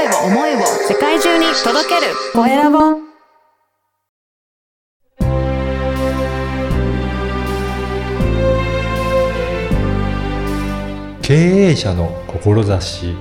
声を思いを世界中に届けるコエラボ経営者の志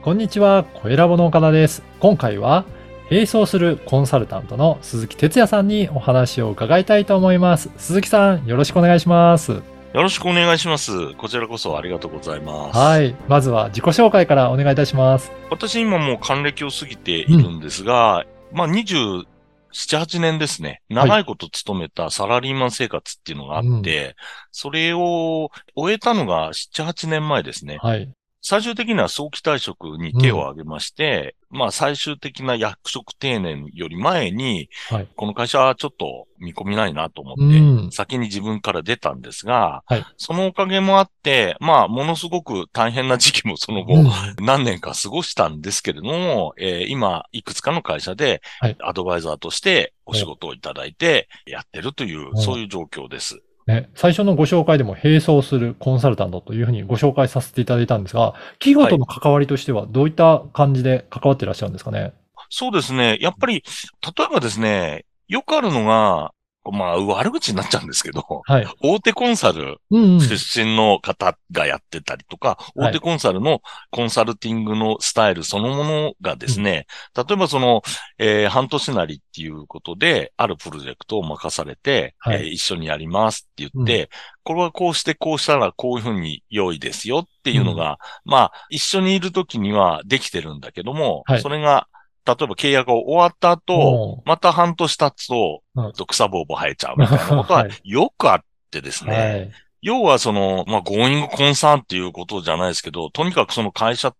こんにちは、コエラボの岡田です。今回は、並走するコンサルタントの鈴木哲也さんにお話を伺いたいと思います。鈴木さん、よろしくお願いします。よろしくお願いします。こちらこそありがとうございます。はい。まずは自己紹介からお願いいたします。私今もう還暦を過ぎているんですが、まあ27、8年ですね。長いこと勤めたサラリーマン生活っていうのがあって、それを終えたのが7、8年前ですね。はい。最終的には早期退職に手を挙げまして、まあ最終的な役職定年より前に、はい。この会社はちょっと見込みないなと思って、うん。先に自分から出たんですが、はいそのおかげもあって、まあ、ものすごく大変な時期もその後、うん何年か過ごしたんですけれども、えー今、いくつかの会社ではい、アドバイザーとしてお仕事をいただいてやってるという、はいそういう状況です。ね、最初のご紹介でも並走するコンサルタントというふうにご紹介させていただいたんですが、企業との関わりとしてはどういった感じで関わっていらっしゃるんですかね？そうですね。やっぱり、例えばですね、よくあるのが、まあ、悪口になっちゃうんですけど、はい。大手コンサルうんうん。出身の方がやってたりとか、はい。大手コンサルのコンサルティングのスタイルそのものがですね、例えばその、えー半年なりっていうことで、あるプロジェクトを任されて、はい。えー一緒にやりますって言って、これはこうしてこうしたらこういうふうに良いですよっていうのが、まあ、一緒にいるときにはできてるんだけども、はい。それが、例えば契約が終わった後、また半年経つと、うん。草ぼうぼ生えちゃうみたいなことははい。よくあってですね、はい。要はその、まあ、ゴーイングコンサーンっていうことじゃないですけど、とにかくその会社、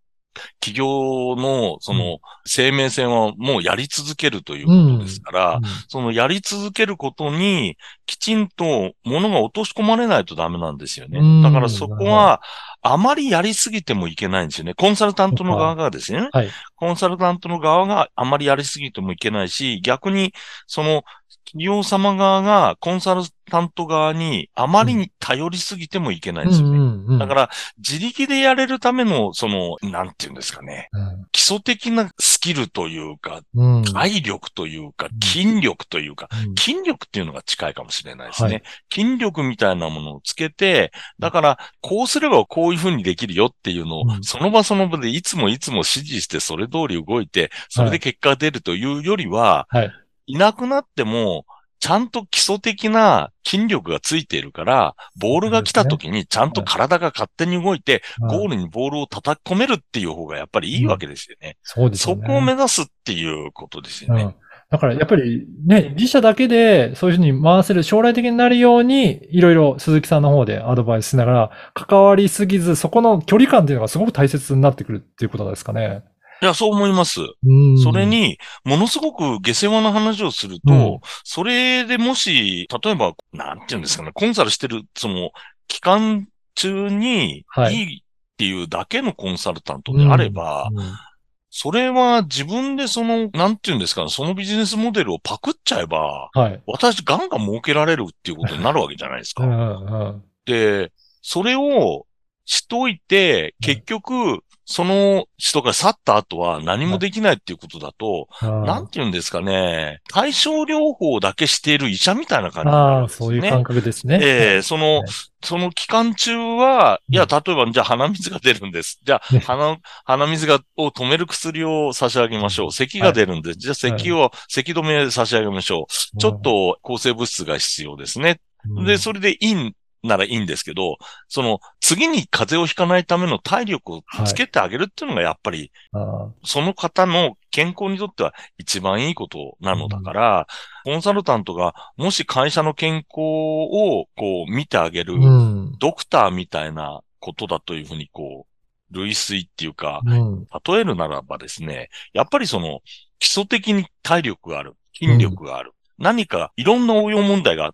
企業のその生命線はもうやり続けるということですから、うんそのやり続けることにきちんと物が落とし込まれないとダメなんですよねうん。だからそこはあまりやりすぎてもいけないんですよね。コンサルタントの側がですね。はい。コンサルタントの側があまりやりすぎてもいけないし、逆に、その、企業様側がコンサルタント側にあまりに頼りすぎてもいけないんですよね。うんうんうん。だから、自力でやれるための、その、なんていうんですかね。基礎的なスキルというか、うん。うん体力というかん、筋力というか、うん。筋力っていうのが近いかもしれないですね。はい。筋力みたいなものをつけて、だから、こうすればこういうふうにできるよっていうのを、うん。その場その場でいつもいつも指示してそれ通り動いて、それで結果が出るというよりは、はい。いなくなっても、ちゃんと基礎的な筋力がついているから、ボールが来た時にちゃんと体が勝手に動いて、ゴールにボールを叩き込めるっていう方がやっぱりいいわけですよね。そそうですよね。こを目指すっていうことですよね。うんだからやっぱりね、自社だけでそういうふうに回せる、将来的になるように、いろいろ鈴木さんの方でアドバイスしながら、関わりすぎず、そこの距離感っていうのがすごく大切になってくるっていうことですかね。いや、そう思います。うんそれ、に、ものすごく下世話な話をすると、うんそれでもし、例えば、なんていうんですかね、コンサルしてる、その、期間中に、はいいいっていうだけのコンサルタントであれば、うんそれは自分でその、なんていうんですかね、そのビジネスモデルをパクっちゃえば、はい。私ガンガン儲けられるっていうことになるわけじゃないですか。うんうんで、それをしといて、結局、その人が去った後は何もできないっていうことだと、うんなんて言うんですかね、対症療法だけしている医者みたいな感じになるああ、んですよね。そういう感覚ですね。ええその、はいその期間中は、いや、うん例えば、じゃあ鼻水が出るんです。じゃあ、ね鼻、鼻水が、を止める薬を差し上げましょう。咳が出るんです。じゃあ、咳を、咳止め差し上げましょう。ちょっと抗生物質が必要ですね。うん、で、それでいいんならいいんですけど、その、次に風邪をひかないための体力をつけてあげるっていうのが、やっぱり、あその方の健康にとっては一番いいことなのだから、コンサルタントがもし会社の健康をこう見てあげるーうん。ドクターみたいなことだというふうにこう、類推っていうか、うん。例えるならばですね、やっぱりその基礎的に体力がある、筋力がある、何かいろんな応用問題が降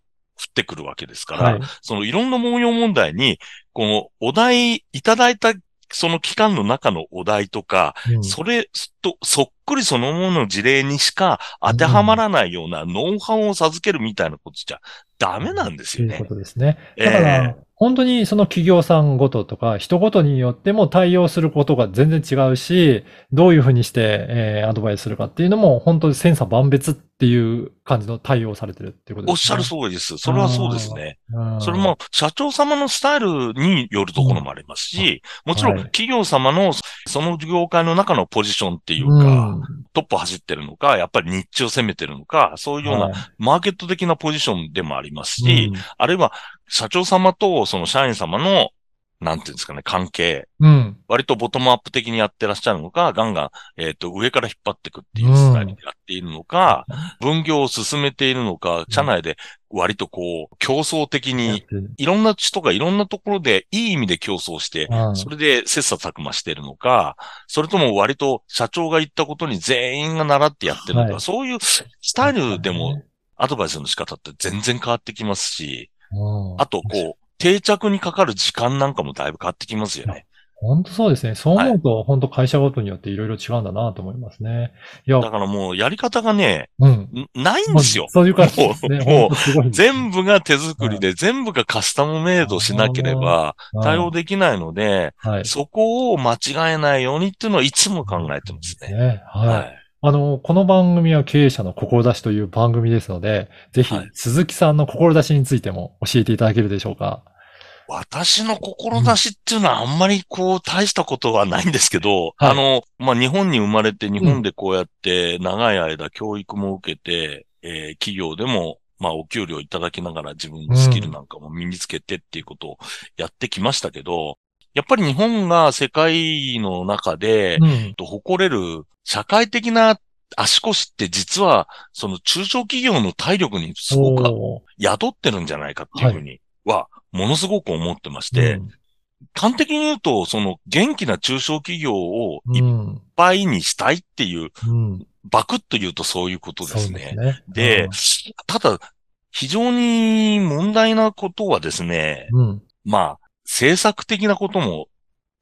ってくるわけですから、はい。そのいろんな応用問題に、このお題いただいたその期間の中のお題とか、うんそれと、そっくりそのものの事例にしか当てはまらないようなノウハウを授けるみたいなことじゃダメなんですよねというこ。とですね。だから、え本当にその企業さんごととか人ごとによっても対応することが全然違うし、どういうふうにして、えーアドバイスするかっていうのも本当に千差万別っていう感じの対応をされてるっていうことですね。おっしゃる通りです。それはそうですね。うんそれも社長様のスタイルによるところもありますし、もちろんはい企業様のその業界の中のポジションっていうか、うんトップを走ってるのか、やっぱり日中を攻めてるのか、そういうようなはいマーケット的なポジションでもありますし、うんあるいは社長様とその社員様の、なんていうんですかね、関係、うん。割とボトムアップ的にやってらっしゃるのか、ガンガン、えっ、と、上から引っ張っていくっていうスタイルでやっているのか、分業を進めているのか、社内で割とこう、競争的に、いろんな人がいろんなところでいい意味で競争して、うん。それで切磋琢磨してるのか、それとも割と社長が言ったことに全員が習ってやってるのか、はい。そういうスタイルでもアドバイスの仕方って全然変わってきますし、うん。あとこう、定着にかかる時間なんかもだいぶ変わってきますよね。本当そうですね。そう思うと、本当会社ごとによっていろいろ違うんだなと思いますね。いや、だからもうやり方がね、うん。んないんですよ。そういう感じですね。もう全部が手作りで、全部がカスタムメイドしなければ対応できないので、はい。そこを間違えないようにっていうのはいつも考えてますね。ね。はい。はい。あの、この番組は経営者の志という番組ですので、ぜひはい、鈴木さんの志についても教えていただけるでしょうか。私の志っていうのはあんまりこう大したことはないんですけど、はい。あの、まあ、日本に生まれて日本でこうやって長い間教育も受けて、えー企業でもまあお給料いただきながら自分のスキルなんかも身につけてっていうことをやってきましたけど、やっぱり日本が世界の中で、うん。と誇れる社会的な足腰って実はその中小企業の体力にすごく宿ってるんじゃないかっていうふうには、ものすごく思ってまして、うん端的に言うと、その元気な中小企業をいっうん。ぱいにしたいっていう、うん。バクッと言うとそういうことですね。ですね。で、ただ、非常に問題なことはですね。まあ、政策的なことも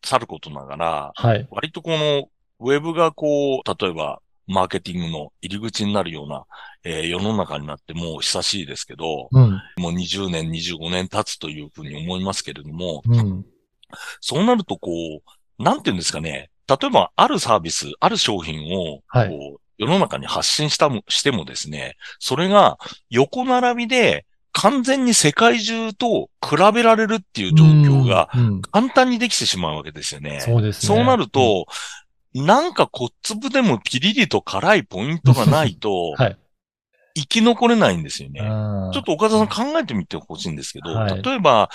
さることながら、はい。割とこの、ウェブがこう、例えば、マーケティングの入り口になるような、えー世の中になってもう久しいですけど、うん。もう20年、25年経つというふうに思いますけれども、うん。そうなるとこう、なんていうんですかね。例えば、あるサービス、ある商品を、はい世の中に発信したも、してもですね、それが横並びで完全に世界中と比べられるっていう状況がうん、うん簡単にできてしまうわけですよね。そうですね。そうなると、なんか小粒でもピリリと辛いポイントがないと、はい。生き残れないんですよね。うんちょっと岡田さん考えてみてほしいんですけど、はい例えば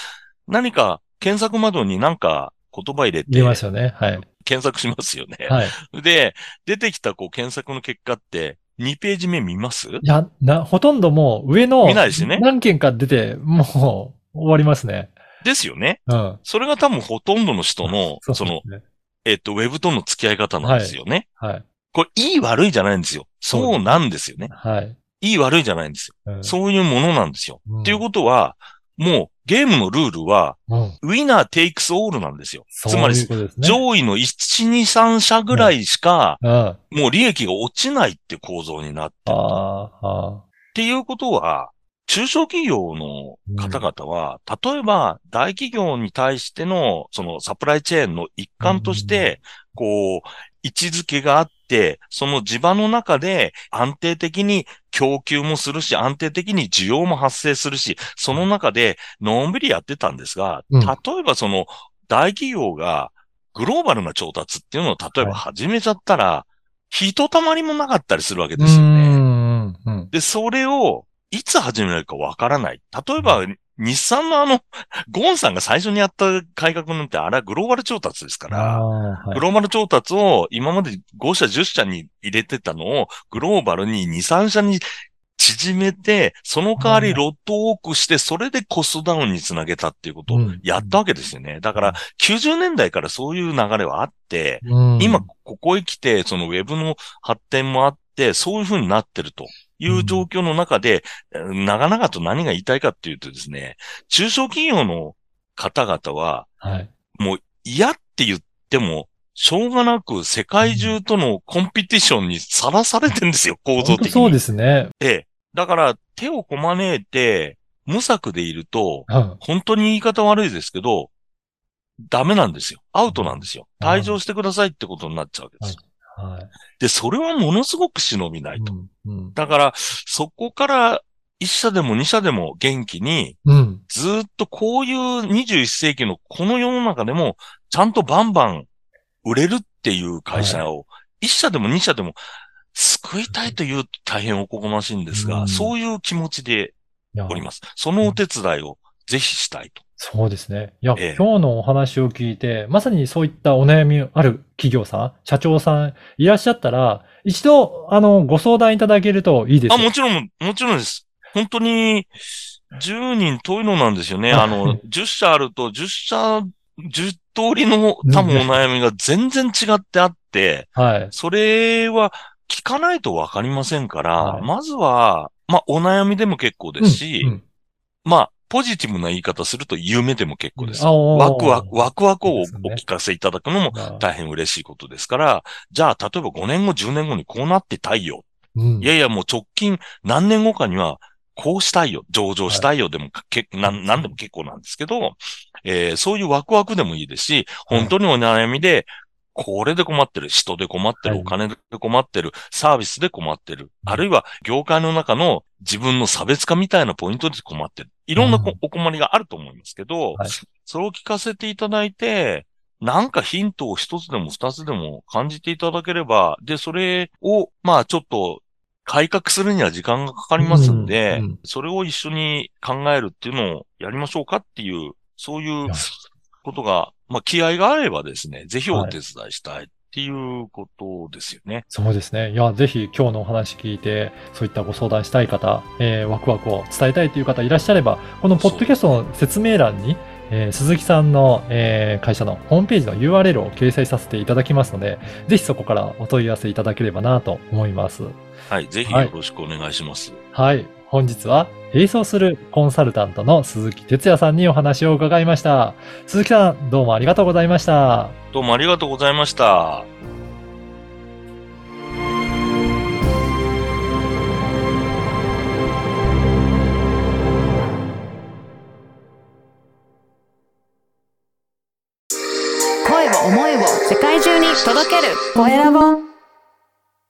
何か検索窓になんか言葉入れて言えますよね。はい。検索しますよね。はい。で、出てきたこう検索の結果って2ページ目見ます？いや、な、ほとんどもう上の見ないですよね何件か出て、もう終わりますね。ですよね。うん。それが多分ほとんどの人の、その、うですねえっと、ウェブとの付き合い方なんですよね。はい。これ、いい悪いじゃないんですよ。そうなんですよね。はい。いい悪いじゃないんですよ。うんそういうものなんですよ。うんっていうことは、もうゲームのルールは、うん。ウィナーテイクスオールなんですよ。そうつまりいう、ことですね。上位の1、2、3社ぐらいしか、もう利益が落ちないって構造になってある。っあていうことは、中小企業の方々は、例えば大企業に対しての、そのサプライチェーンの一環として、こう、位置づけがあって、その地場の中で安定的に供給もするし、安定的に需要も発生するし、その中でのんびりやってたんですが、うん。例えばその大企業がグローバルな調達っていうのを例えば始めちゃったら、ひとたまりもなかったりするわけうですよね。で、それを、いつ始めるかわからない。例えば、日産のあの、ゴンさんが最初にやった改革なんて、あれはグローバル調達ですかあら、あ、はい。グローバル調達を今まで5社、10社に入れてたのを、グローバルに2、3社に縮めて、その代わりロットを多くして、それでコストダウンにつなげたっていうことをうん。やったわけですよね。だから、90年代からそういう流れはあって、うん。今、ここへ来て、そのウェブの発展もあって、そういう風になってるという状況の中で、うん長々と何が言いたいかっていうとですね、中小企業の方々は、はい。もう嫌って言っても、しょうがなく世界中とのコンピティションにさらされてるんですよ、構造的に。そうですね。ええ。だから、手をこまねいて、無策でいると、うん。本当に言い方悪いですけど、ダメなんですよ。アウトなんですよ。うん退場してくださいってことになっちゃうわけですよ。はい。で、それはものすごく忍びないと。うん。うん。だから、そこから一社でも二社でも元気に、うん。ずーっとこういう21世紀のこの世の中でも、ちゃんとバンバン売れるっていう会社を、一社でも二社でも救いたいというと大変おこがましいんですが、うんそういう気持ちでおります。そのお手伝いをぜひしたいと。そうですね。いや、ええ今日のお話を聞いて、まさにそういったお悩みある企業さん、社長さんいらっしゃったら、一度、あの、ご相談いただけるといいですあ、よ。もちろん、もちろんです。本当に、10人遠いのなんですよね。あの、10社あると、10社、10通りの多分お悩みが全然違ってあって、はい。それは聞かないとわかりませんから、はいまずは、まあ、お悩みでも結構ですし、うんうんまあ、ポジティブな言い方すると夢でも結構です。ワクワク、ワクワクをお聞かせいただくのもあ。大変嬉しいことですから、じゃあ、例えば5年後、10年後にこうなってたいよ。うん。いやいや、もう直近何年後かには、こうしたいよ、上場したいよでもか、けなん、なんでも結構なんですけど、えーそういうワクワクでもいいですし、はい本当にお悩みで、これで困ってる、人で困ってる、はい。お金で困ってる、サービスで困ってる、あるいは業界の中の自分の差別化みたいなポイントで困ってる。いろんなお困りがあると思いますけど、はい。それを聞かせていただいて、なんかヒントを一つでも二つでも感じていただければ、で、それを、まあちょっと改革するには時間がかかりますんで、うんうん。それを一緒に考えるっていうのをやりましょうかっていう、そういうことが、まあ気合があればですね、ぜひお手伝いしたいっていうことですよね。そうですね。いや、ぜひ今日のお話聞いて、そういったご相談したい方、えーワクワクを伝えたいという方いらっしゃれば、このポッドキャストの説明欄に、えー鈴木さんの、えー会社のホームページの URL を掲載させていただきますので、ぜひそこからお問い合わせいただければなと思います。はい。ぜひはいよろしくお願いします。はい。本日は、並走するコンサルタントの鈴木哲也さんにお話を伺いました。鈴木さん、どうもありがとうございました。どうもありがとうございました。